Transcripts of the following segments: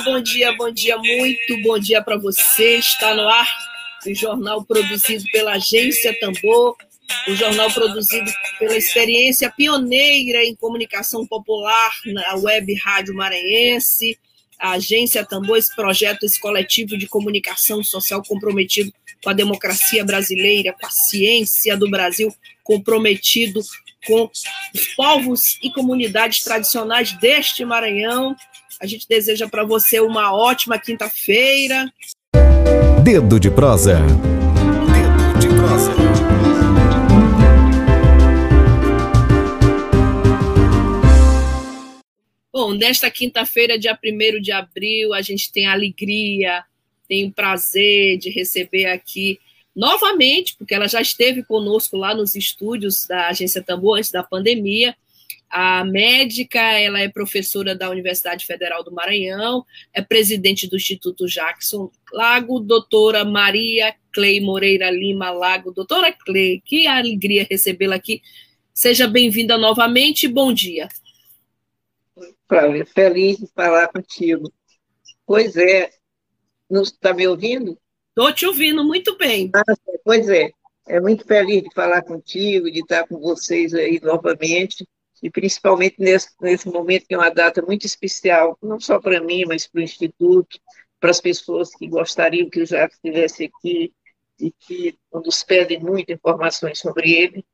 bom dia, bom dia, muito bom dia para você. Está no ar o jornal produzido pela Agência Tambor, o jornal produzido pela experiência pioneira em comunicação popular na web Rádio Maranhense, a Agência Tambor, esse projeto, esse coletivo de comunicação social comprometido com a democracia brasileira, com a ciência do Brasil, comprometido com os povos e comunidades tradicionais deste Maranhão. A gente deseja para você uma ótima quinta-feira. Dedo de prosa. Dedo de prosa. Bom, nesta quinta-feira, dia 1 de abril, a gente tem a alegria, tem o prazer de receber aqui novamente, porque ela já esteve conosco lá nos estúdios da Agência Tambor antes da pandemia, a médica, ela é professora da Universidade Federal do Maranhão, é presidente do Instituto Jackson Lago, doutora Maria Clay Moreira Lima Lago. Doutora Clay, que alegria recebê-la aqui. Seja bem-vinda novamente e bom dia. Cláudia, feliz de falar contigo. Pois é, está me ouvindo? Estou te ouvindo muito bem. Ah, pois é, é muito feliz de falar contigo, de estar com vocês aí novamente e principalmente nesse, nesse momento que é uma data muito especial, não só para mim, mas para o Instituto, para as pessoas que gostariam que o Jacques estivesse aqui e que nos pedem muitas informações sobre ele.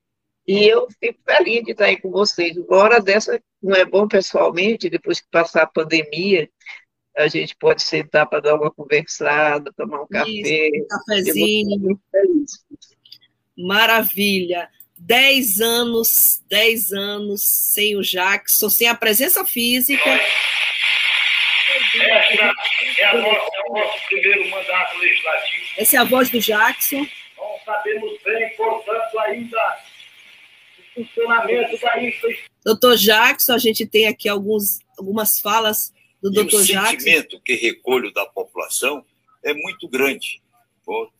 E eu fico feliz de estar aí com vocês. Uma hora dessa não é bom pessoalmente, depois que passar a pandemia, a gente pode sentar para dar uma conversada, tomar um Isso, café. Um cafezinho. Maravilha. 10 anos, 10 anos sem o Jackson, sem a presença física. Essa é a nossa, é o nosso primeiro mandato legislativo. Essa é a voz do Jackson. Não sabemos bem, portanto, ainda o funcionamento da infraestrutura. Doutor Jackson, a gente tem aqui alguns, algumas falas do doutor Jackson. O sentimento que recolho da população é muito grande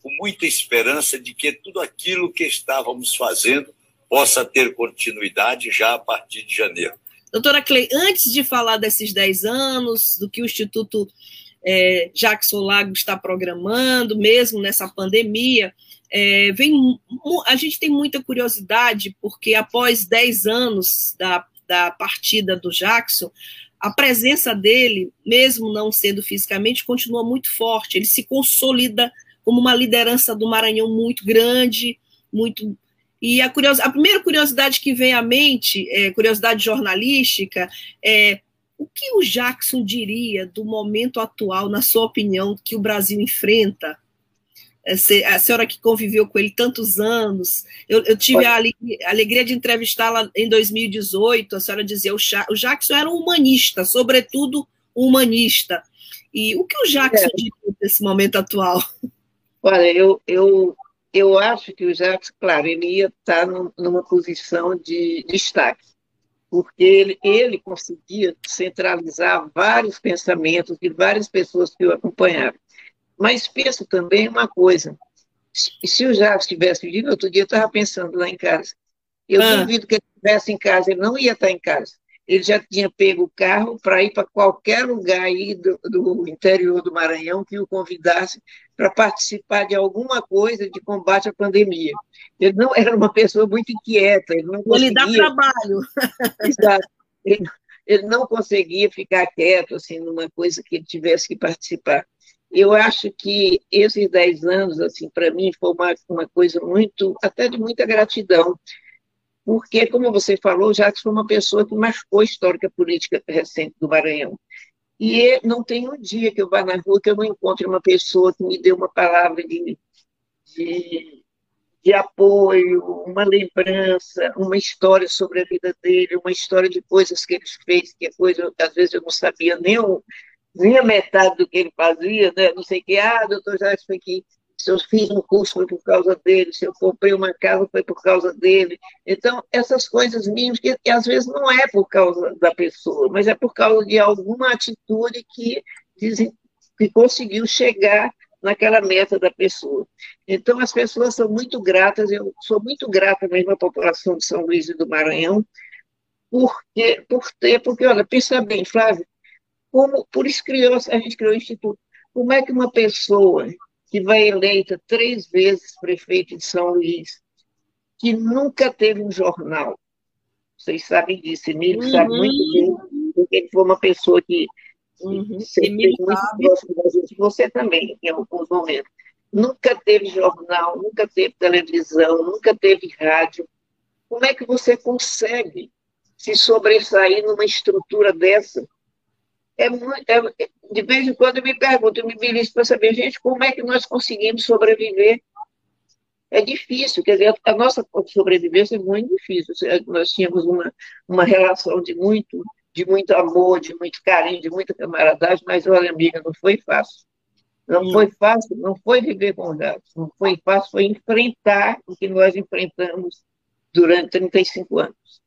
com muita esperança de que tudo aquilo que estávamos fazendo possa ter continuidade já a partir de janeiro. Doutora Clay, antes de falar desses 10 anos, do que o Instituto é, Jackson Lago está programando, mesmo nessa pandemia, é, vem, a gente tem muita curiosidade, porque após 10 anos da, da partida do Jackson, a presença dele, mesmo não sendo fisicamente, continua muito forte. Ele se consolida como uma liderança do Maranhão muito grande, muito. E a, a primeira curiosidade que vem à mente, é, curiosidade jornalística, é o que o Jackson diria do momento atual, na sua opinião, que o Brasil enfrenta? A senhora que conviveu com ele tantos anos, eu, eu tive a alegria de entrevistá-la em 2018. A senhora dizia: o Jackson era um humanista, sobretudo um humanista. E o que o Jackson é. diria nesse momento atual? Olha, eu, eu, eu acho que o Jacques, claro, ele ia estar numa posição de destaque, porque ele, ele conseguia centralizar vários pensamentos de várias pessoas que o acompanhavam. Mas penso também uma coisa, se o Jacques tivesse vindo, outro dia eu estava pensando lá em casa, eu ah. duvido que ele estivesse em casa, ele não ia estar em casa ele já tinha pego o carro para ir para qualquer lugar aí do, do, interior do Maranhão que o convidasse para participar de alguma coisa de combate à pandemia. Ele não era uma pessoa muito inquieta, ele não conseguia... Ele dá trabalho. Exato. Ele, ele não conseguia ficar quieto assim numa coisa que ele tivesse que participar. Eu acho que esses dez anos, assim, para mim, foi uma, uma coisa muito, até de muita gratidão, porque, como você falou, Jacques foi uma pessoa que marcou a história política recente do Maranhão. E não tem um dia que eu vá na rua que eu não encontre uma pessoa que me dê uma palavra de, de, de apoio, uma lembrança, uma história sobre a vida dele, uma história de coisas que ele fez, que é coisa, às vezes eu não sabia nem, nem a metade do que ele fazia, né? não sei o que, ah, doutor Jacques foi aqui. Se eu fiz um curso foi por causa dele, se eu comprei uma casa foi por causa dele. Então, essas coisas mínimas, que, que às vezes não é por causa da pessoa, mas é por causa de alguma atitude que, que conseguiu chegar naquela meta da pessoa. Então, as pessoas são muito gratas, eu sou muito grata mesmo à população de São Luís e do Maranhão, porque, por ter, porque, olha, pensa bem, Flávio, como, por isso criou, a gente criou o Instituto, como é que uma pessoa que vai eleita três vezes prefeito de São Luís, que nunca teve um jornal. Vocês sabem disso, Emílio uhum. sabe muito bem, porque ele foi uma pessoa que uhum. sempre muito sabe. próximo da gente, você também, em alguns momentos. Nunca teve jornal, nunca teve televisão, nunca teve rádio. Como é que você consegue se sobressair numa estrutura dessa? É muito, é, de vez em quando eu me pergunto, eu me belisco para saber, gente, como é que nós conseguimos sobreviver? É difícil, quer dizer, a nossa sobrevivência é muito difícil. Nós tínhamos uma, uma relação de muito, de muito amor, de muito carinho, de muita camaradagem, mas olha, amiga, não foi fácil. Não foi fácil, não foi viver com gatos, não foi fácil, foi enfrentar o que nós enfrentamos durante 35 anos.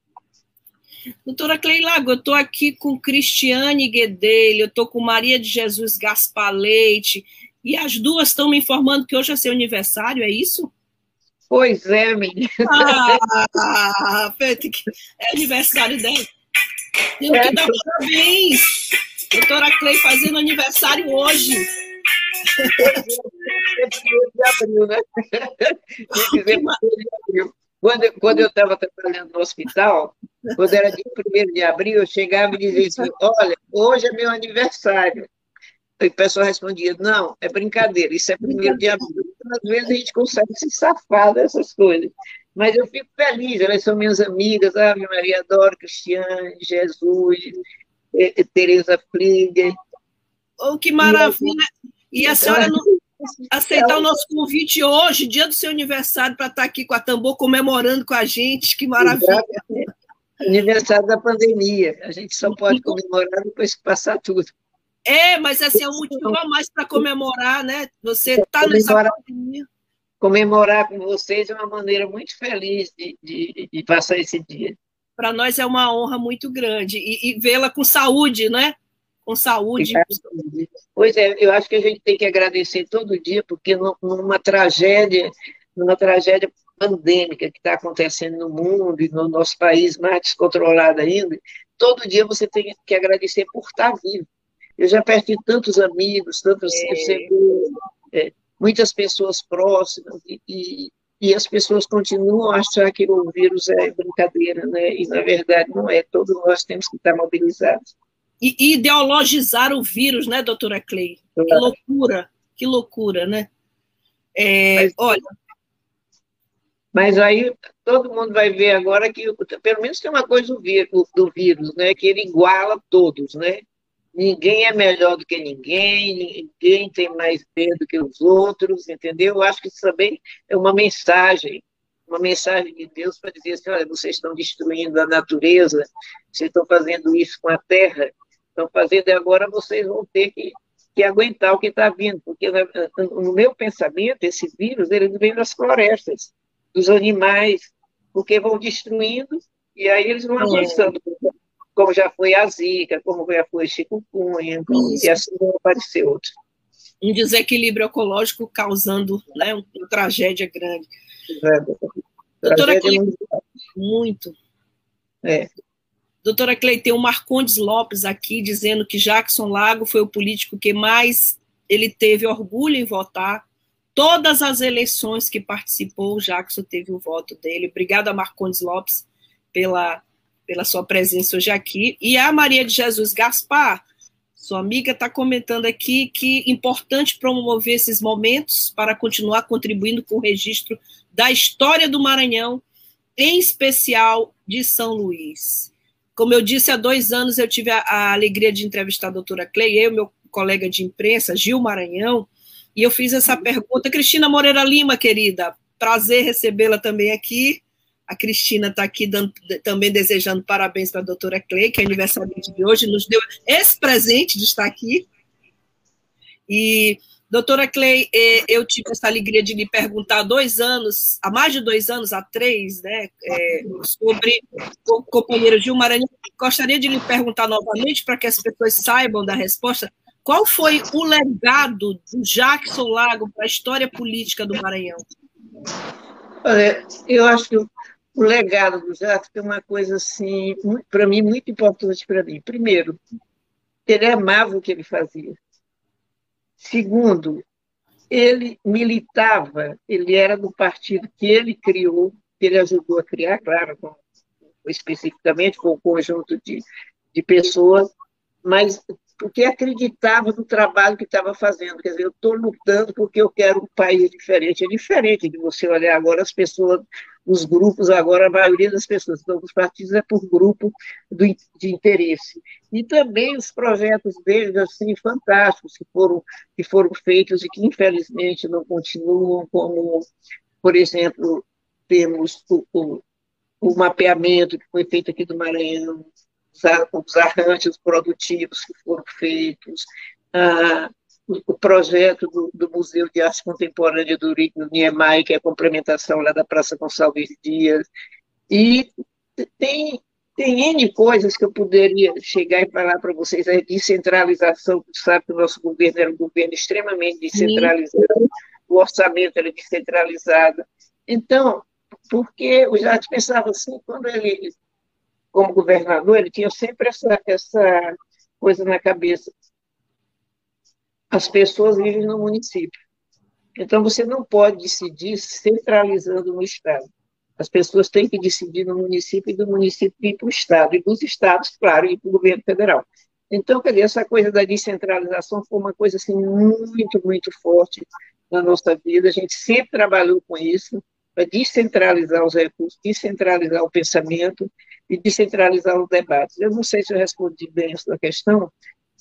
Doutora Cleilago, eu estou aqui com Cristiane Guedelho, eu estou com Maria de Jesus Gaspar Leite, e as duas estão me informando que hoje é seu aniversário, é isso? Pois é, menina. Ah, é aniversário dela. Tenho que dar parabéns. Doutora Clei fazendo aniversário hoje. É de abril, né? Quando, quando eu estava trabalhando no hospital, quando era dia 1 de abril, eu chegava e dizia assim: Olha, hoje é meu aniversário. E o pessoal respondia: Não, é brincadeira, isso é 1 de abril. Às vezes a gente consegue se safar dessas coisas. Mas eu fico feliz, elas são minhas amigas, Ave Maria Adoro, Cristiane, Jesus, Tereza Flieger. Oh, que maravilha! E a senhora não aceitar o nosso convite hoje, dia do seu aniversário, para estar aqui com a Tambor comemorando com a gente, que maravilha! Aniversário da pandemia. A gente só pode comemorar depois que passar tudo. É, mas assim, é um motivo a mais para comemorar, né? Você está nessa pandemia. Comemorar com vocês é uma maneira muito feliz de, de, de passar esse dia. Para nós é uma honra muito grande. E, e vê-la com saúde, né? Com saúde. Pois é, eu acho que a gente tem que agradecer todo dia, porque numa tragédia, numa tragédia pandêmica que está acontecendo no mundo e no nosso país mais descontrolado ainda, todo dia você tem que agradecer por estar vivo. Eu já perdi tantos amigos, tantos é. é, muitas pessoas próximas e, e, e, as pessoas continuam a achar que o vírus é brincadeira, né? E na verdade não é. Todos nós temos que estar mobilizados. E, ideologizar o vírus, né, doutora Clay? Que loucura, que loucura, né? É, Mas, olha, mas aí todo mundo vai ver agora que, pelo menos tem uma coisa do vírus, do vírus, né? Que ele iguala todos, né? Ninguém é melhor do que ninguém, ninguém tem mais medo que os outros, entendeu? Eu acho que isso também é uma mensagem, uma mensagem de Deus para dizer assim, olha, vocês estão destruindo a natureza, vocês estão fazendo isso com a terra, estão fazendo e agora vocês vão ter que, que aguentar o que está vindo, porque no meu pensamento, esse vírus, ele vem das florestas, dos animais, porque vão destruindo e aí eles vão é. avançando, é. como já foi a zika, como já foi chikungunya, e assim vão aparecer outros. Um desequilíbrio ecológico causando né, uma tragédia grande. É, Doutora Clay, muito. muito. É. Doutora o Marcondes Lopes aqui dizendo que Jackson Lago foi o político que mais ele teve orgulho em votar Todas as eleições que participou, Jackson teve o voto dele. Obrigada, Marcondes Lopes, pela, pela sua presença hoje aqui. E a Maria de Jesus Gaspar, sua amiga, está comentando aqui que é importante promover esses momentos para continuar contribuindo com o registro da história do Maranhão, em especial de São Luís. Como eu disse, há dois anos eu tive a, a alegria de entrevistar a doutora Clay, eu e meu colega de imprensa, Gil Maranhão, e eu fiz essa pergunta. Cristina Moreira Lima, querida, prazer recebê-la também aqui. A Cristina está aqui dando, também desejando parabéns para a doutora Clay, que é aniversário de hoje, nos deu esse presente de estar aqui. E, Doutora Clay, é, eu tive essa alegria de lhe perguntar há dois anos, há mais de dois anos, há três, né, é, sobre o companheiro Gil Maranhão. Gostaria de lhe perguntar novamente, para que as pessoas saibam da resposta, qual foi o legado do Jackson Lago para a história política do Maranhão? Olha, eu acho que o, legado do Jackson é uma coisa, assim, para mim, muito importante para mim. Primeiro, ele amava o que ele fazia. Segundo, ele militava, ele era do partido que ele criou, que ele ajudou a criar, claro, com, especificamente com o um conjunto de, de pessoas, mas porque acreditava no trabalho que estava fazendo. Quer dizer, eu estou lutando porque eu quero um país diferente. É diferente de você olhar agora as pessoas, os grupos, agora a maioria das pessoas estão nos partidos é por grupo do, de interesse. E também os projetos deles, assim, fantásticos, que foram, que foram feitos e que, infelizmente, não continuam, como, por exemplo, temos o, o, o mapeamento que foi feito aqui do Maranhão, os arranjos produtivos que foram feitos, ah, o projeto do, do, Museu de Arte Contemporânea do, do Niemeyer, que é a complementação lá da Praça Gonçalves Dias, e tem, tem N coisas que eu poderia chegar e falar para vocês, a descentralização, sabe que o nosso governo era um governo extremamente descentralizado, Sim. o orçamento era descentralizado, então, porque o Jacques pensava assim, quando ele como governador, ele tinha sempre essa, essa coisa na cabeça. As pessoas vivem no município. Então, você não pode decidir centralizando no Estado. As pessoas têm que decidir no município e do município ir para o Estado, e dos Estados, claro, ir para o governo federal. Então, quer dizer, essa coisa da descentralização foi uma coisa assim, muito, muito forte na nossa vida. A gente sempre trabalhou com isso, para descentralizar os recursos, descentralizar o pensamento e descentralizar os debates. Eu não sei se eu respondi bem essa questão,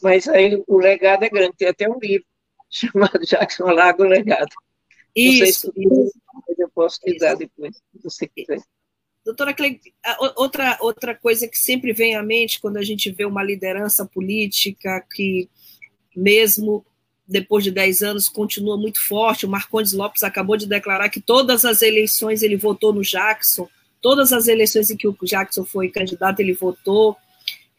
mas aí o legado é grande. Tem até um livro chamado Jackson Lago Legado. Isso, eu posso te dar depois, se você quiser. Doutora Cleide, outra, outra coisa que sempre vem à mente quando a gente vê uma liderança política que, mesmo depois de 10 anos, continua muito forte, o Marcondes Lopes acabou de declarar que todas as eleições ele votou no Jackson, Todas as eleições em que o Jackson foi candidato, ele votou.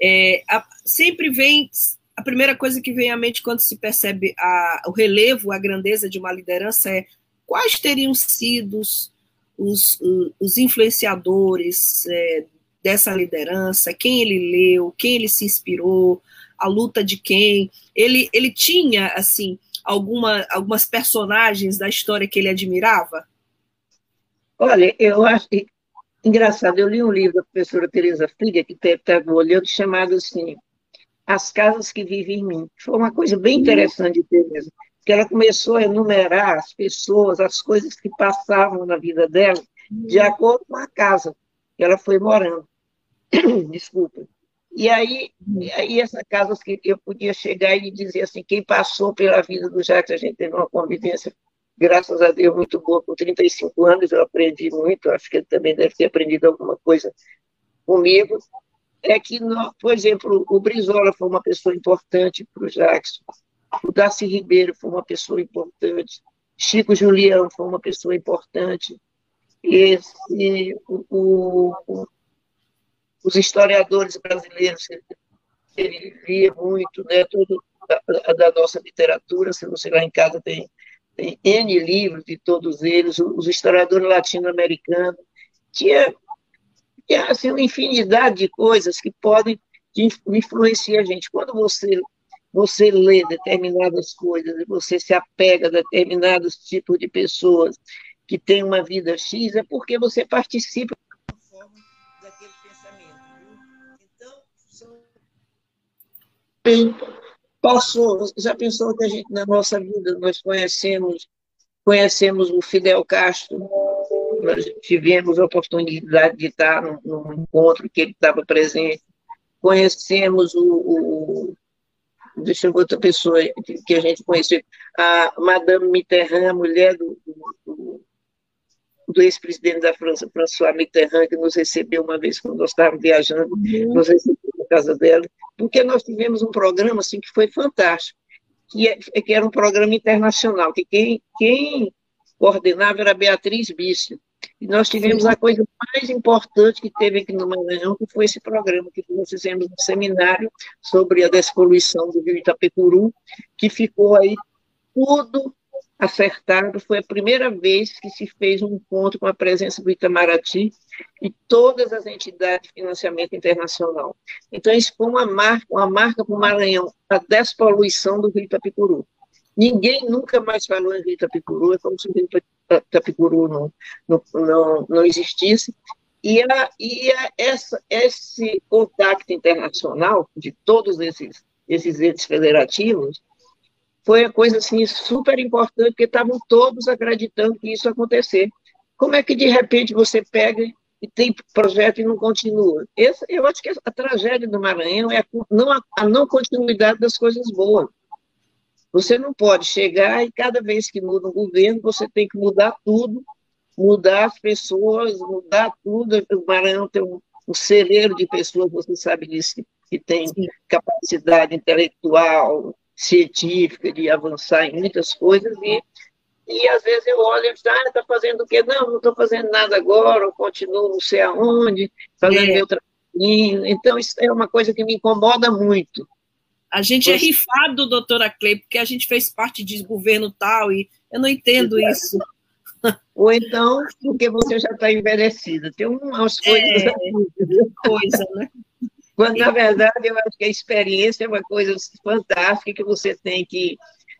É, a, sempre vem a primeira coisa que vem à mente quando se percebe a, o relevo, a grandeza de uma liderança é quais teriam sido os, os, os influenciadores é, dessa liderança, quem ele leu, quem ele se inspirou, a luta de quem. Ele, ele tinha, assim, alguma, algumas personagens da história que ele admirava? Olha, eu acho Engraçado, eu li um livro da professora Teresa Friga, que estava olhando, chamado assim, As Casas que Vivem em Mim. Foi uma coisa bem interessante de Teresa, que ela começou a enumerar as pessoas, as coisas que passavam na vida dela, de acordo com a casa que ela foi morando. Desculpa. E aí, aí essa casa que eu podia chegar e dizer assim, quem passou pela vida do Jacques, a gente teve uma convivência graças a Deus, muito boa. Com 35 anos eu aprendi muito, acho que ele também deve ter aprendido alguma coisa comigo. É que, por exemplo, o Brizola foi uma pessoa importante para o Jackson, o Darcy Ribeiro foi uma pessoa importante, Chico Julião foi uma pessoa importante, esse, o, o, os historiadores brasileiros, ele via muito, né, tudo da, da nossa literatura, se você lá em casa tem tem N livros de todos eles, os historiadores latino-americanos, tinha, tinha assim, uma infinidade de coisas que podem influenciar a gente. Quando você, você lê determinadas coisas, você se apega a determinados tipos de pessoas que têm uma vida X, é porque você participa daquele pensamento. Então, são passou, já pensou que a gente, na nossa vida, nós conhecemos, conhecemos o Fidel Castro, nós tivemos a oportunidade de estar num, num encontro que ele estava presente, conhecemos o, o deixa eu ver outra pessoa que, a gente conheceu, a Madame Mitterrand, mulher do, do, do ex-presidente da França, François Mitterrand, que nos recebeu uma vez quando nós estávamos viajando, uhum. nos recebeu na casa dela, porque nós tivemos um programa assim que foi fantástico. que, é, que era um programa internacional, que quem, quem coordenava era Beatriz Bício. E nós tivemos a coisa mais importante que teve aqui no Maranhão, que foi esse programa que nós fizemos um seminário sobre a despoluição do rio Itapecuru, que ficou aí tudo acertado. Foi a primeira vez que se fez um encontro com a presença do Itamaraty e todas as entidades de financiamento internacional. Então, isso foi uma marca, uma marca para o Maranhão, a despoluição do rio Itapecuru. Ninguém nunca mais falou em rio Itapecuru, é como se o rio Itapecuru não, não, não, não existisse. E, a, e a, essa, esse contato internacional de todos esses, esses entes federativos foi a coisa assim super importante, porque estavam todos acreditando que isso ia acontecer. Como é que de repente você pega e tem projeto e não continua? Esse, eu acho que a tragédia do Maranhão é a não, a não continuidade das coisas boas. Você não pode chegar e cada vez que muda um governo, você tem que mudar tudo, mudar as pessoas, mudar tudo. O Maranhão tem um, um celeiro de pessoas, você sabe disso, que tem capacidade intelectual, científica, de avançar em muitas coisas, e, e às vezes eu olho e digo, ah, está fazendo o quê? Não, não estou fazendo nada agora, eu continuo não sei aonde, fazendo é. meu trabalhinho. Então, isso é uma coisa que me incomoda muito. A gente é rifado, doutora Clay, porque a gente fez parte de governo tal, e eu não entendo é. isso. Ou então, porque você já está envelhecida. Tem umas coisas. É, coisa, né? Quando, na verdade, eu acho que a experiência é uma coisa fantástica que você tem que,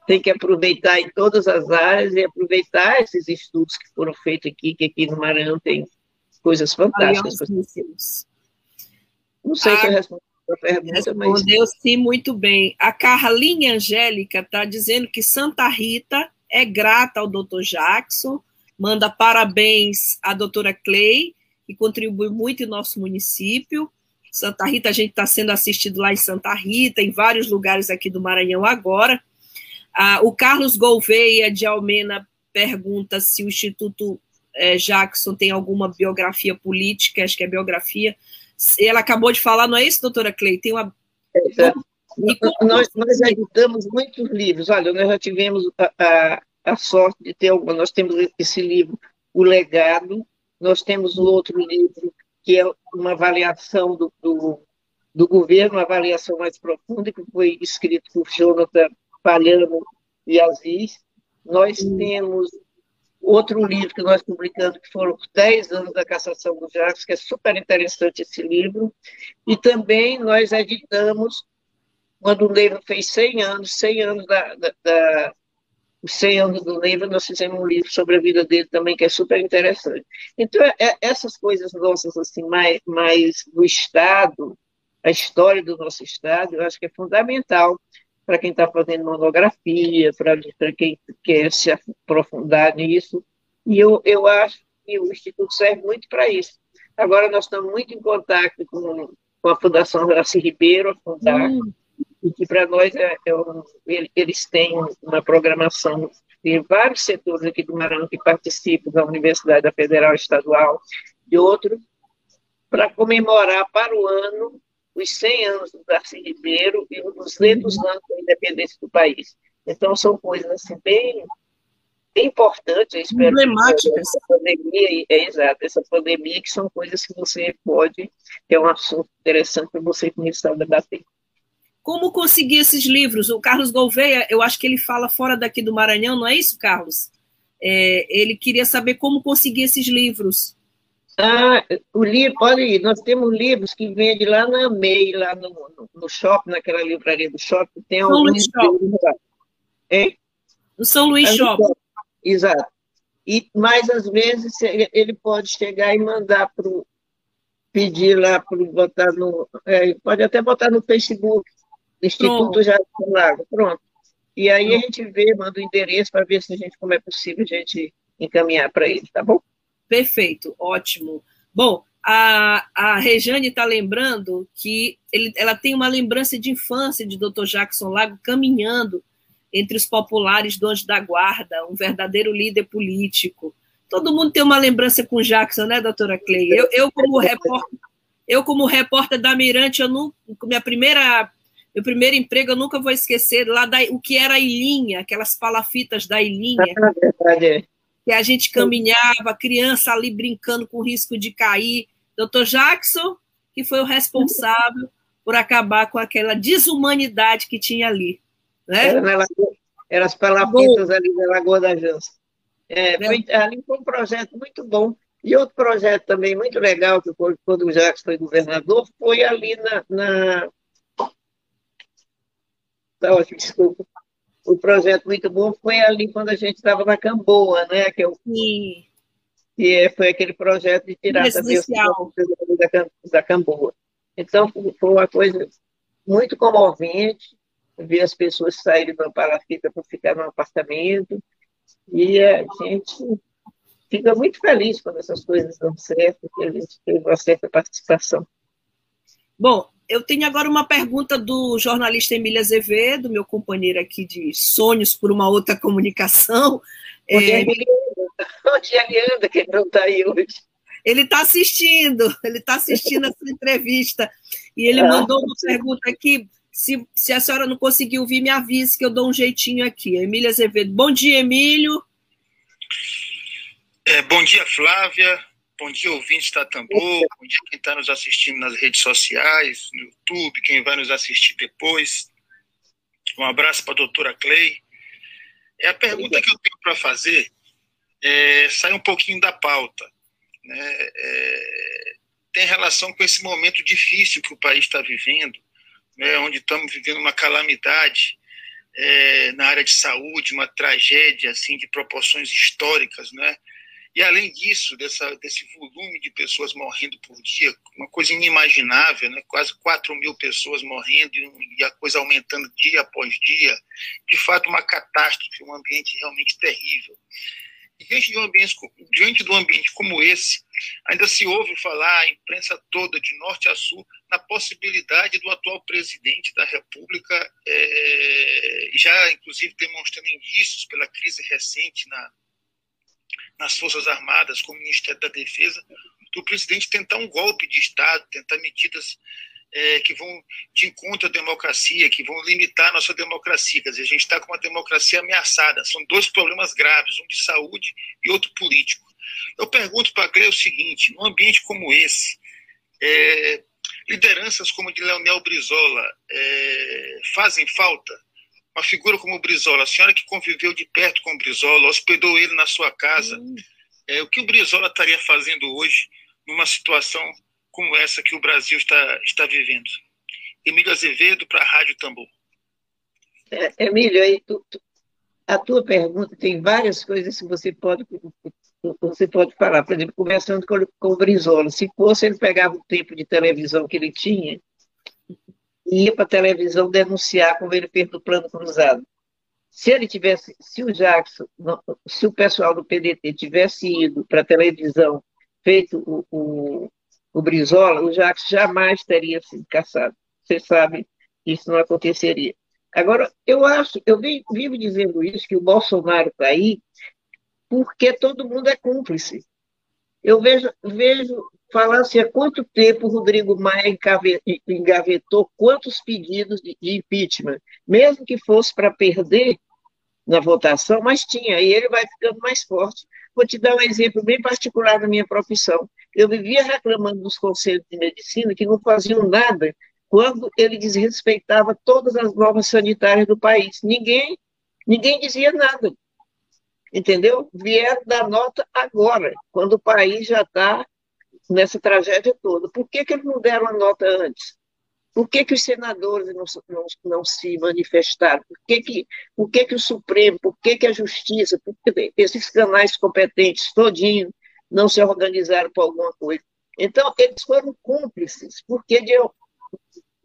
tem que aproveitar em todas as áreas e aproveitar esses estudos que foram feitos aqui, que aqui no Maranhão tem coisas fantásticas. Não sei se eu respondi a pergunta, Respondeu mas... sim muito bem. A Carlinha Angélica está dizendo que Santa Rita é grata ao doutor Jackson, manda parabéns à doutora Clay, que contribui muito em nosso município. Santa Rita, a gente está sendo assistido lá em Santa Rita, em vários lugares aqui do Maranhão agora. Ah, o Carlos Gouveia de Almena pergunta se o Instituto é, Jackson tem alguma biografia política, acho que é biografia. Ela acabou de falar, não é isso, doutora Clay? Tem uma. É, nós, nós editamos muitos livros. Olha, nós já tivemos a, a, a sorte de ter alguma. Nós temos esse livro, O Legado, nós temos o outro livro, que é uma avaliação do, do, do governo, uma avaliação mais profunda, que foi escrito por Jonathan Palhano e Aziz. Nós temos outro livro que nós publicamos, que foram 10 anos da cassação do Jacques, que é super interessante esse livro. E também nós editamos, quando o livro fez 100 anos, 100 anos da, da, da os 100 anos do livro, nós fizemos um livro sobre a vida dele também, que é super interessante. Então, é, é, essas coisas nossas, assim, mais, mais do Estado, a história do nosso Estado, eu acho que é fundamental para quem está fazendo monografia, para quem quer se aprofundar nisso. E eu, eu acho que o Instituto serve muito para isso. Agora, nós estamos muito em contato com, com a Fundação Horácio Ribeiro, a Fundar, hum e que para nós é, é um, eles têm uma programação de vários setores aqui do Maranhão que participam da Universidade da Federal Estadual e outros, para comemorar para o ano os 100 anos do Darcy Ribeiro e os 200 uhum. anos da independência do país. Então, são coisas assim, bem, bem importantes, eu espero. Emblemáticas. Essa pandemia, é exato, essa pandemia, que são coisas que você pode, é um assunto interessante para você começar a debater. Como conseguir esses livros? O Carlos Gouveia, eu acho que ele fala fora daqui do Maranhão, não é isso, Carlos? É, ele queria saber como conseguir esses livros. Ah, o livro, olha aí, nós temos livros que vende lá na MEI, lá no, no, no shopping, naquela livraria do shopping, tem São alguns livros lá. É? No São Luís é Shopping. Exato. E, mas, às vezes, ele pode chegar e mandar para pedir lá para botar no. É, pode até botar no Facebook. Instituto Pronto. Jardim Lago, pronto. E aí a gente vê, manda o endereço para ver se a gente, como é possível a gente encaminhar para ele, tá bom? Perfeito, ótimo. Bom, a, a Rejane está lembrando que ele, ela tem uma lembrança de infância de Dr. Jackson Lago caminhando entre os populares do Anjo da Guarda, um verdadeiro líder político. Todo mundo tem uma lembrança com Jackson, né, doutora Clay? Eu, eu como repórter, eu como repórter da Mirante, eu não, minha primeira Meu primeiro emprego eu nunca vou esquecer lá da, o que era a ilhinha, aquelas palafitas da ilhinha. Ah, verdade. Que a gente caminhava, criança ali brincando com risco de cair. Doutor Jackson, que foi o responsável por acabar com aquela desumanidade que tinha ali. Né? Era, na Lagoa, era as palafitas ali na Lagoa da Jança. É, foi, ali foi um projeto muito bom. E outro projeto também muito legal, que foi quando o Jacques foi governador, foi ali na. na... Tá, desculpa. O projeto muito bom foi ali quando a gente estava na Camboa, né? Que, é o, Sim. que é, foi aquele projeto de tirar também os da, da Camboa. Então, foi uma coisa muito comovente ver as pessoas saírem da palafita para ficar no apartamento. E a gente fica muito feliz quando essas coisas dão certo, porque a gente teve uma certa participação. Bom, eu tenho agora uma pergunta do jornalista Emília Azevedo, meu companheiro aqui de Sonhos por uma Outra Comunicação. Onde é, ele anda? Onde ele anda, que ele não está aí hoje? Ele está assistindo, ele está assistindo essa entrevista. E ele ah, mandou uma pergunta aqui. Se, se a senhora não conseguir ouvir, me avise que eu dou um jeitinho aqui. Emília Azevedo. Bom dia, Emílio. É, bom dia, Flávia. Bom dia, ouvintes da Tambor. Bom dia, quem está nos assistindo nas redes sociais, no YouTube, quem vai nos assistir depois. Um abraço para a doutora Clay. É a pergunta que eu tenho para fazer é, sai um pouquinho da pauta. Né? É, tem relação com esse momento difícil que o país está vivendo, né? onde estamos vivendo uma calamidade é, na área de saúde, uma tragédia assim de proporções históricas, né? E além disso, dessa, desse volume de pessoas morrendo por dia, uma coisa inimaginável, né? quase 4 mil pessoas morrendo e a coisa aumentando dia após dia, de fato uma catástrofe, um ambiente realmente terrível. E diante de um ambiente, diante de um ambiente como esse, ainda se ouve falar, a imprensa toda, de norte a sul, na possibilidade do atual presidente da República, é, já inclusive demonstrando indícios pela crise recente na, nas Forças Armadas, com o Ministério da Defesa, do presidente tentar um golpe de Estado, tentar medidas é, que vão de encontro à democracia, que vão limitar a nossa democracia. Quer dizer, a gente está com uma democracia ameaçada. São dois problemas graves, um de saúde e outro político. Eu pergunto para a o seguinte: num ambiente como esse, é, lideranças como a de Leonel Brizola é, fazem falta? Uma figura como o Brizola, a senhora que conviveu de perto com o Brizola, hospedou ele na sua casa, hum. é, o que o Brizola estaria fazendo hoje numa situação como essa que o Brasil está, está vivendo? Emílio Azevedo para a Rádio Tambor. É, Emílio, aí tu, tu, a tua pergunta tem várias coisas que você pode você pode falar, por exemplo, conversando com, com o Brizola, se fosse ele pegava o tempo de televisão que ele tinha ia para a televisão denunciar como ele fez no plano cruzado. Se ele tivesse, se o Jackson, se o pessoal do PDT tivesse ido para a televisão, feito o, o, o Brizola, o Jackson jamais teria sido caçado. Você sabe que isso não aconteceria. Agora, eu acho, eu vivo dizendo isso, que o Bolsonaro está aí porque todo mundo é cúmplice. Eu vejo, vejo falasse há quanto tempo o Rodrigo Maia engavetou quantos pedidos de, impeachment, mesmo que fosse para perder na votação, mas tinha, e ele vai ficando mais forte. Vou te dar um exemplo bem particular da minha profissão. Eu vivia reclamando dos conselhos de medicina que não faziam nada quando ele desrespeitava todas as normas sanitárias do país. Ninguém, ninguém dizia nada. Entendeu? Vieram dar nota agora, quando o país já está nessa tragédia toda. Por que, que eles não deram a nota antes? Por que, que os senadores não, não, não se manifestaram? Por que, que, por que, que o Supremo, por que, que a Justiça, por que esses canais competentes todinho não se organizaram para alguma coisa? Então, eles foram cúmplices, porque de,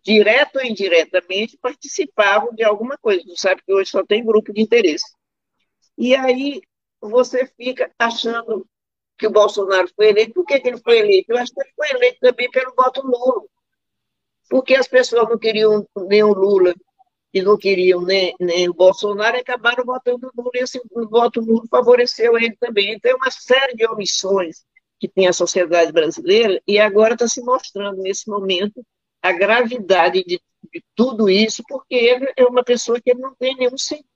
direto ou indiretamente participavam de alguma coisa. Você sabe que hoje só tem grupo de interesse. E aí você fica achando que o Bolsonaro foi eleito. Por que, que ele foi eleito? Eu acho que ele foi eleito também pelo voto nulo. Porque as pessoas não queriam nem o Lula e não queriam nem, nem o Bolsonaro e acabaram votando nulo, e esse voto nulo favoreceu ele também. Então, é uma série de omissões que tem a sociedade brasileira, e agora está se mostrando, nesse momento, a gravidade de, de tudo isso, porque ele é uma pessoa que não tem nenhum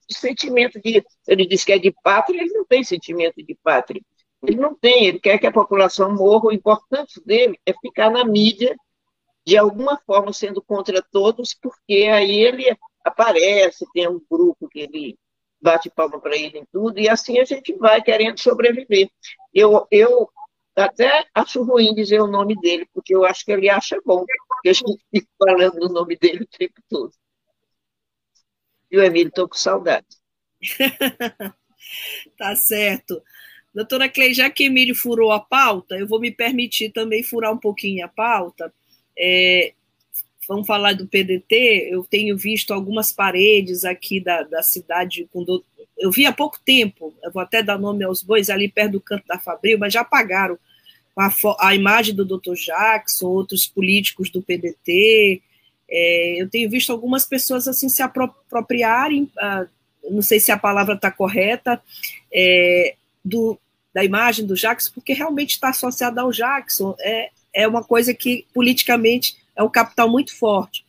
sentimento de. Ele diz que é de pátria, ele não tem sentimento de pátria. Ele não tem, ele quer que a população morra. O importante dele é ficar na mídia, de alguma forma sendo contra todos, porque aí ele aparece, tem um grupo que ele bate palma para ele em tudo, e assim a gente vai querendo sobreviver. Eu, eu até acho ruim dizer o nome dele, porque eu acho que ele acha bom, porque a gente fica falando o nome dele o tempo todo. E o Emílio, estou com saudade. tá certo. Doutora Clei, já que Emílio furou a pauta, eu vou me permitir também furar um pouquinho a pauta. É, vamos falar do PDT, eu tenho visto algumas paredes aqui da, da cidade, do, eu vi há pouco tempo, eu vou até dar nome aos bois, ali perto do canto da Fabril, mas já apagaram a, a imagem do Dr. Jackson, outros políticos do PDT, é, eu tenho visto algumas pessoas assim se apropriarem, ah, não sei se a palavra está correta, é, do, da imagem do Jackson, porque realmente está associada ao Jackson, é, é uma coisa que politicamente é um capital muito forte.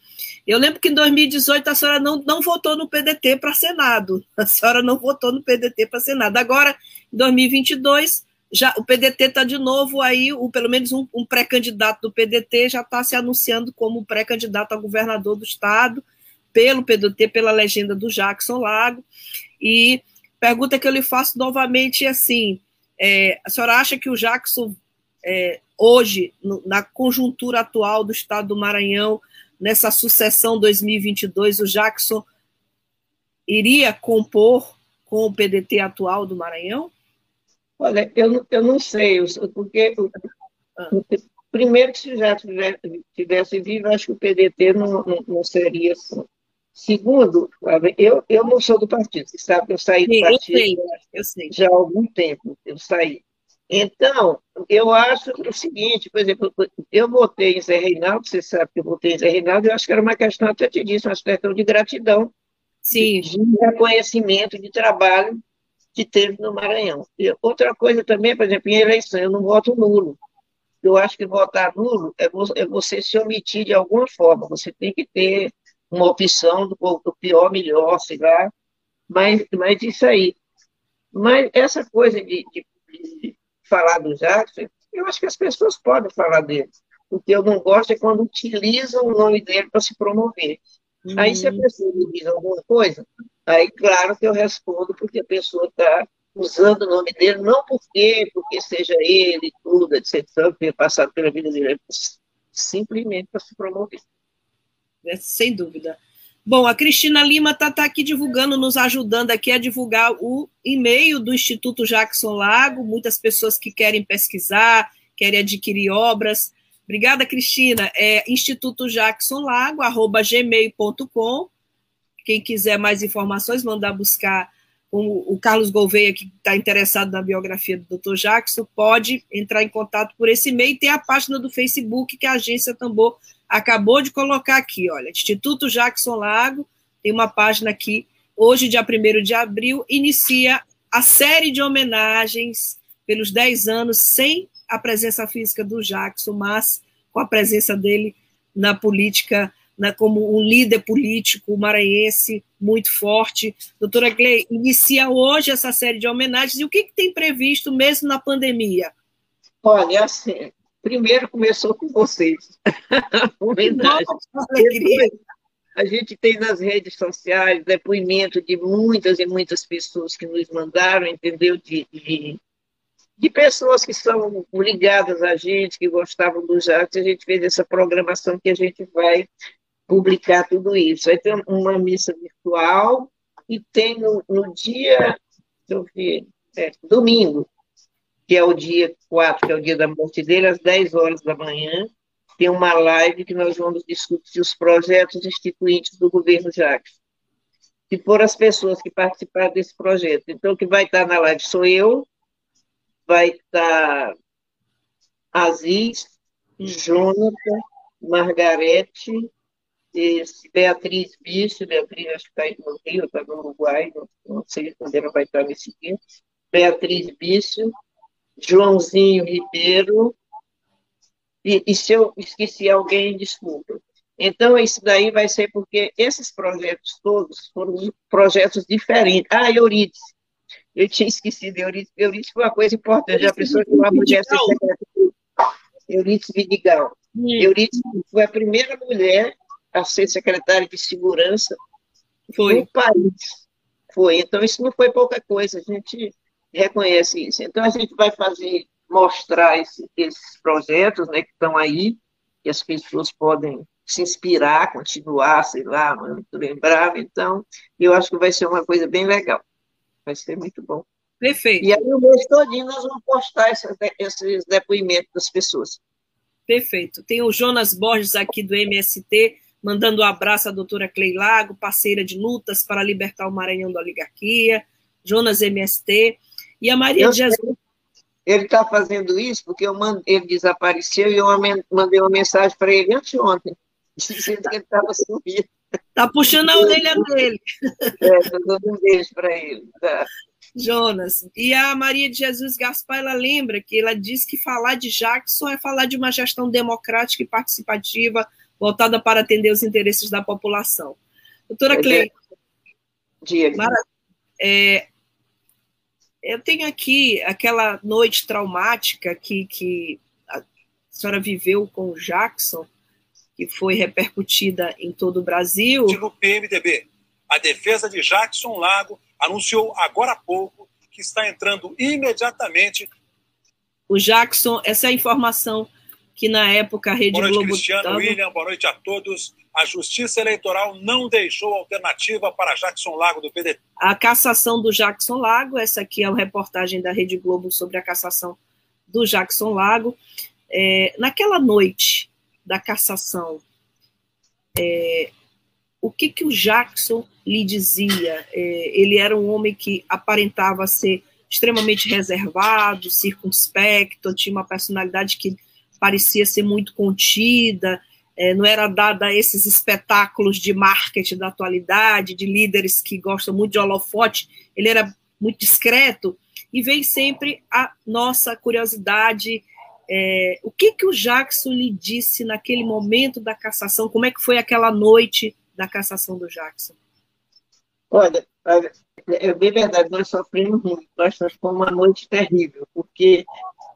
Eu lembro que em 2018 a senhora não, não votou no PDT para Senado. A senhora não votou no PDT para Senado. Agora, em 2022, já, o PDT está de novo aí, o, pelo menos um, um pré-candidato do PDT já está se anunciando como pré-candidato a governador do estado, pelo PDT, pela legenda do Jackson Lago. E pergunta que eu lhe faço novamente é assim: é, a senhora acha que o Jackson é, hoje, no, na conjuntura atual do estado do Maranhão, nessa sucessão 2022, o Jackson iria compor com o PDT atual do Maranhão? Olha, eu, eu não sei, porque ah. primeiro, se já tivesse, tivesse vivo, acho que o PDT não, não, não seria assim. Segundo, eu, eu não sou do partido, você sabe que eu saí do Sim, partido eu sei, eu sei. já há algum tempo, eu saí. Então, eu acho o seguinte, por exemplo, eu votei em Zé Reinaldo, você sabe que eu votei em Zé Reinaldo, eu acho que era uma questão, até te disse, uma questão de gratidão, Sim. de reconhecimento de trabalho que teve no Maranhão. E outra coisa também, por exemplo, em eleição, eu não voto nulo. Eu acho que votar nulo é, é você se omitir de alguma forma, você tem que ter uma opção do, do pior, melhor, sei lá, mas, mas isso aí. Mas essa coisa de, de, de falar do Jackson, eu acho que as pessoas podem falar dele. O que eu não gosto é quando utilizam o nome dele para se promover. Uhum. Aí, se a uhum. pessoa me diz alguma coisa, aí, claro que eu respondo, porque a pessoa está usando o nome dele, não porque, porque seja ele, tudo, etc., ter passado pela vida dele, simplesmente para se promover. É, sem dúvida. Bom, a Cristina Lima está tá aqui divulgando, nos ajudando aqui a divulgar o e-mail do Instituto Jackson Lago, muitas pessoas que querem pesquisar, querem adquirir obras. Obrigada, Cristina. É Instituto Jackson Lago, arroba gmail.com. Quem quiser mais informações, mandar buscar o, o Carlos Gouveia, que está interessado na biografia do Dr. Jackson, pode entrar em contato por esse e-mail. Tem a página do Facebook que a Agência Tambor acabou de colocar aqui, olha, Instituto Jackson Lago, tem uma página aqui, hoje, dia 1 de abril, inicia a série de homenagens pelos 10 anos, sem a presença física do Jackson, mas com a presença dele na política, na, como um líder político maranhense muito forte. Doutora Clay, inicia hoje essa série de homenagens, e o que, que tem previsto mesmo na pandemia? Olha, assim, Primeiro começou com vocês. Homenagem. A gente tem nas redes sociais depoimento de muitas e muitas pessoas que nos mandaram, entendeu? De, de, de pessoas que são ligadas a gente, que gostavam do Jacques. A gente fez essa programação que a gente vai publicar tudo isso. Aí tem uma missa virtual e tem no, no dia, deixa eu ver, é, domingo, que é o dia 4, que é o dia da morte dele, às 10 horas da manhã, tem uma live que nós vamos discutir os projetos instituintes do governo Jacques. Se for as pessoas que participaram desse projeto. Então, o que vai estar na live sou eu, vai estar Aziz, Jonathan, Margarete, Beatriz Bicho, Beatriz acho que está aí no Rio, está no Uruguai, não, não sei quando ela vai estar nesse dia, Beatriz Bicho, Joãozinho Ribeiro, e, e, se eu esqueci alguém, desculpa. Então, isso daí vai ser porque esses projetos todos foram projetos diferentes. Ah, Euridice. Eu tinha esquecido Euridice. Euridice foi uma coisa importante. A pessoa que uma mulher Euridice Vidigal. Hum. Euridice foi a primeira mulher a ser secretária de segurança foi. no país. Foi. Então, isso não foi pouca coisa. A gente reconhece isso. Então, a gente vai fazer, mostrar esse, esses projetos né, que estão aí, que as pessoas podem se inspirar, continuar, sei lá, muito lembrar. Então, eu acho que vai ser uma coisa bem legal. Vai ser muito bom. Perfeito. E aí, o mês todinho, nós vamos postar esses, esses depoimentos das pessoas. Perfeito. Tem o Jonas Borges aqui do MST, mandando um abraço à doutora Clay Lago, parceira de lutas para libertar o Maranhão da oligarquia. Jonas MST. E a Maria de Jesus. Ele está fazendo isso porque eu mando, ele desapareceu e eu mandei uma mensagem para ele anteontem, dizendo que ele estava sumido. Está puxando a orelha dele. É, estou dando um beijo para ele. Tá. Jonas. E a Maria de Jesus Gaspar, ela lembra que ela diz que falar de Jackson é falar de uma gestão democrática e participativa voltada para atender os interesses da população. Doutora Cleide, é, eu tenho aqui aquela noite traumática que, que a senhora viveu com o Jackson, que foi repercutida em todo o Brasil. No PMDB, a defesa de Jackson Lago anunciou agora há pouco que está entrando imediatamente. O Jackson, essa é a informação que na época a Rede boa noite, Globo... Cristiano, tava... William, boa noite a todos. A Justiça Eleitoral não deixou alternativa para Jackson Lago do PDT. A cassação do Jackson Lago, essa aqui é a reportagem da Rede Globo sobre a cassação do Jackson Lago. É, naquela noite da cassação, é, o que, que o Jackson lhe dizia? É, ele era um homem que aparentava ser extremamente reservado, circunspecto, tinha uma personalidade que parecia ser muito contida, é, não era dada a esses espetáculos de marketing da atualidade, de líderes que gostam muito de holofote, ele era muito discreto, e vem sempre a nossa curiosidade, é, o que, que o Jackson lhe disse naquele momento da cassação, como é que foi aquela noite da cassação do Jackson? Olha, é bem verdade, nós sofremos muito, nós foi uma noite terrível, porque,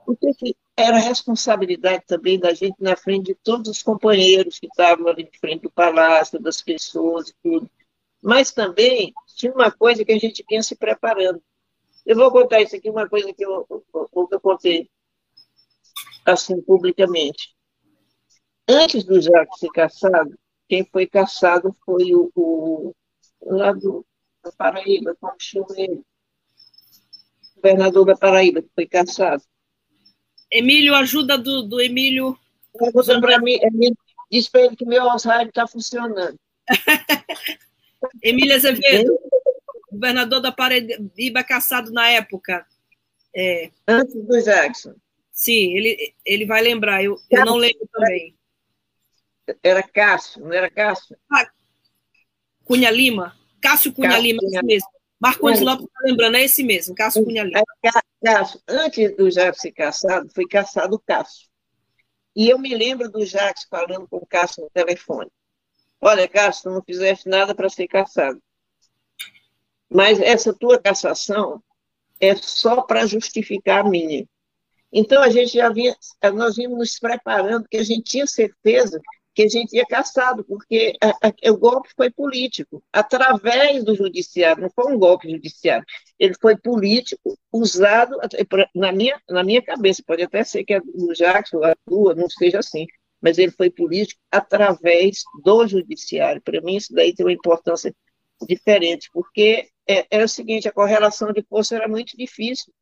porque era responsabilidade também da gente na frente de todos os companheiros que estavam ali de frente do palácio, das pessoas e tudo. Mas também tinha uma coisa que a gente vinha se preparando. Eu vou contar isso aqui, uma coisa que eu, eu, eu contei assim publicamente. Antes do Jacques ser caçado, quem foi caçado foi o, o lá do, Paraíba, como chama ele? Governador da Paraíba, que foi caçado. Emílio, ajuda do, do Emílio. Pergunta para mim, Emílio, diz para ele que meu Alzheimer está funcionando. Emílio Azevedo, governador da Paraíba caçado na época. É. Antes do Jackson. Sim, ele, ele vai lembrar, eu, eu não lembro também. Era Cássio, não era Cássio? Ah, Cunha Lima. Cássio Cunha Cássio Lima, Cunha... esse mesmo. Marcondes Lopes está lembrando, é esse mesmo, Cássio Cunha Lima. Cássio, antes do Jacques ser caçado, foi caçado o Cássio. E eu me lembro do Jacques falando com o Cássio no telefone. Olha, Cássio, tu não fizeste nada para ser caçado. Mas essa tua cassação é só para justificar a minha. Então a gente já vinha, nós vimos nos preparando, porque a gente tinha certeza que a gente ia caçado, porque a, a, o golpe foi político, através do judiciário, não foi um golpe judiciário, ele foi político, usado, na minha, na minha cabeça, pode até ser que do Jackson, a tua, não seja assim, mas ele foi político através do judiciário. Para mim, isso daí tem uma importância diferente, porque é, era o seguinte, a correlação de força era muito difícil,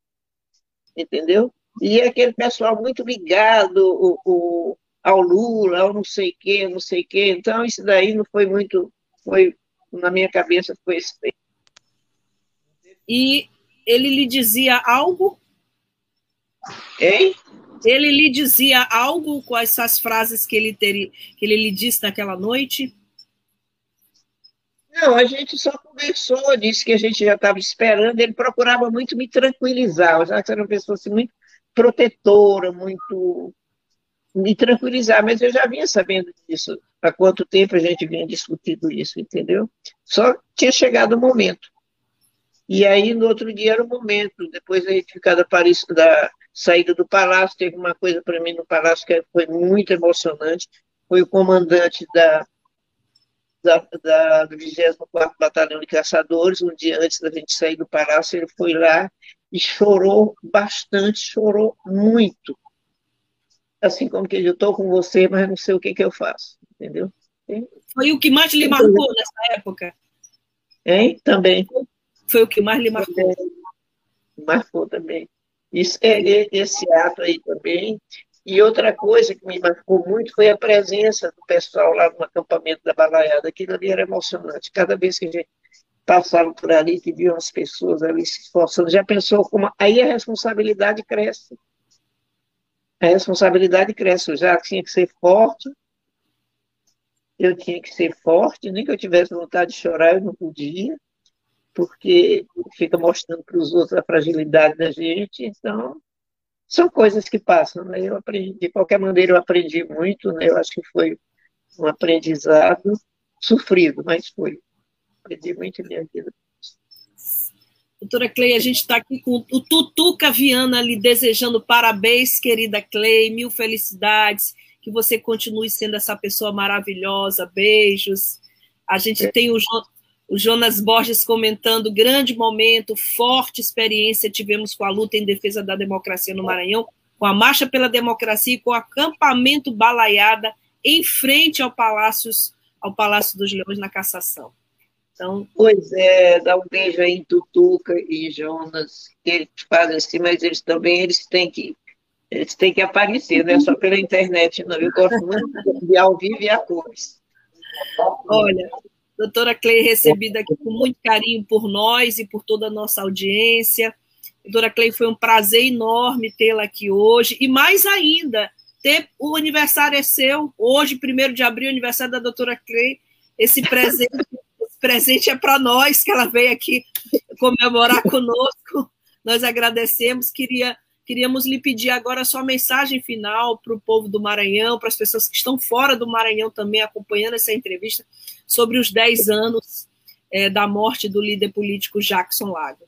entendeu? E aquele pessoal muito ligado, o, o ao Lula, ao não sei o quê, não sei o quê. Então, isso daí não foi muito, foi, na minha cabeça, foi daí. E ele lhe dizia algo? Hein? Ele lhe dizia algo com essas frases que ele, teria, que ele lhe disse naquela noite? Não, a gente só conversou, disse que a gente já estava esperando, ele procurava muito me tranquilizar, já que era uma pessoa assim, muito protetora, muito me tranquilizar, mas eu já vinha sabendo disso. Há quanto tempo a gente vinha discutindo isso, entendeu? Só tinha chegado o momento. E aí, no outro dia era o momento. Depois da, Paris, da saída do palácio, teve uma coisa para mim no palácio que foi muito emocionante. Foi o comandante da, da, da, do 24 Batalhão de Caçadores, um dia antes da gente sair do palácio, ele foi lá e chorou bastante, chorou muito assim como que eu estou com você, mas não sei o que, que eu faço, entendeu? Foi o que mais lhe marcou nessa época? Hein? Também. Foi o que mais lhe marcou? Também. Marcou também. Isso, é, é, esse ato aí também. E outra coisa que me marcou muito foi a presença do pessoal lá no acampamento da Balaiada. Aquilo ali era emocionante. Cada vez que a gente passava por ali, que viam as pessoas ali se esforçando, já pensou como. Aí a responsabilidade cresce a responsabilidade cresce. Eu já tinha que ser forte, eu tinha que ser forte, nem que eu tivesse vontade de chorar, eu não podia, porque fica mostrando para os outros a fragilidade da gente, então são coisas que passam, né? Eu aprendi, de qualquer maneira eu aprendi muito, né? Eu acho que foi um aprendizado sofrido, mas foi. Aprendi muito em minha vida. Doutora Clay, a gente está aqui com o Tutuca Viana lhe desejando parabéns, querida Clay, mil felicidades, que você continue sendo essa pessoa maravilhosa, beijos. A gente tem o, jo, o Jonas Borges comentando, grande momento, forte experiência tivemos com a luta em defesa da democracia no Maranhão, com a Marcha pela Democracia e com o acampamento Balaiada em frente ao Palácio, ao Palácio dos Leões na Cassação. Então, pois é, dá um beijo aí em Tutuca e Jonas, que eles fazem assim, mas eles também eles têm que eles têm que aparecer, não é só pela internet, não. Eu gosto muito de ao vivo e a cores. Olha, doutora Clay, recebida aqui com muito carinho por nós e por toda a nossa audiência. Doutora Clay, foi um prazer enorme tê-la aqui hoje. E mais ainda, ter, o aniversário é seu. Hoje, 1 de abril, aniversário da doutora Clay. Esse presente presente é para nós, que ela veio aqui comemorar conosco. Nós agradecemos. Queria, queríamos lhe pedir agora a sua mensagem final para o povo do Maranhão, para as pessoas que estão fora do Maranhão também acompanhando essa entrevista, sobre os 10 anos é, da morte do líder político Jackson Lago.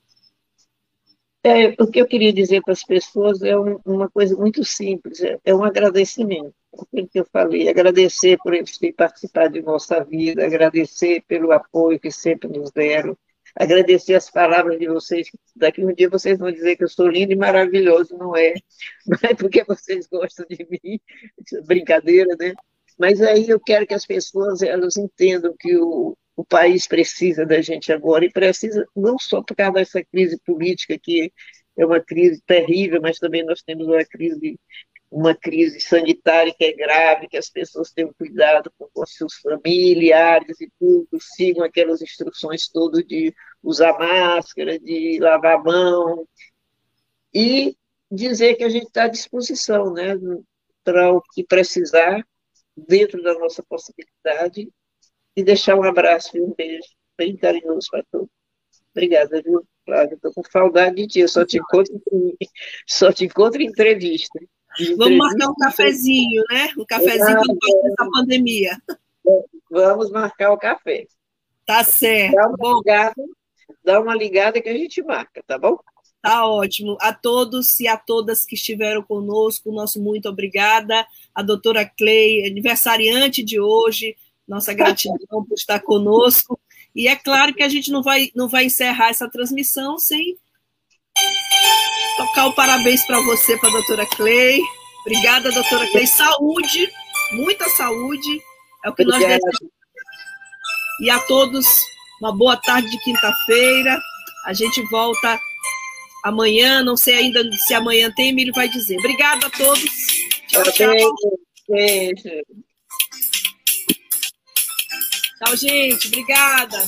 É, o que eu queria dizer para as pessoas é um, uma coisa muito simples, é, é um agradecimento aquilo que eu falei, agradecer por eles terem participado de nossa vida, agradecer pelo apoio que sempre nos deram, agradecer as palavras de vocês, daqui um dia vocês vão dizer que eu sou lindo e maravilhoso, não é? Não é porque vocês gostam de mim, brincadeira, né? Mas aí eu quero que as pessoas elas entendam que o, o país precisa da gente agora e precisa não só por causa dessa crise política que é uma crise terrível, mas também nós temos uma crise uma crise sanitária que é grave, que as pessoas tenham cuidado com, seus familiares e tudo, sigam aquelas instruções todas de usar máscara, de lavar a mão, e dizer que a gente está à disposição, né, para o que precisar, dentro da nossa possibilidade, e deixar um abraço e um beijo bem carinhoso para todos. Obrigada, viu, Flávia? Estou com saudade de ti, eu só te encontro, só te encontro em entrevista. Vamos marcar um cafezinho, né? Um cafezinho depois dessa pandemia. Vamos marcar o café. Tá certo. Dá uma, bom. ligada, dá uma ligada que a gente marca, tá bom? Tá ótimo. A todos e a todas que estiveram conosco, nosso muito obrigada. A doutora Clay, aniversariante de hoje, nossa gratidão por estar conosco. E é claro que a gente não vai, não vai encerrar essa transmissão sem tocar o parabéns para você, para a doutora Clay. Obrigada, doutora Clay. Saúde, muita saúde. É o que Obrigada. nós desejamos. E a todos, uma boa tarde de quinta-feira. A gente volta amanhã. Não sei ainda se amanhã tem, Emílio vai dizer. Obrigada a todos. Tchau, tchau. Beijo. Tchau, gente. Obrigada.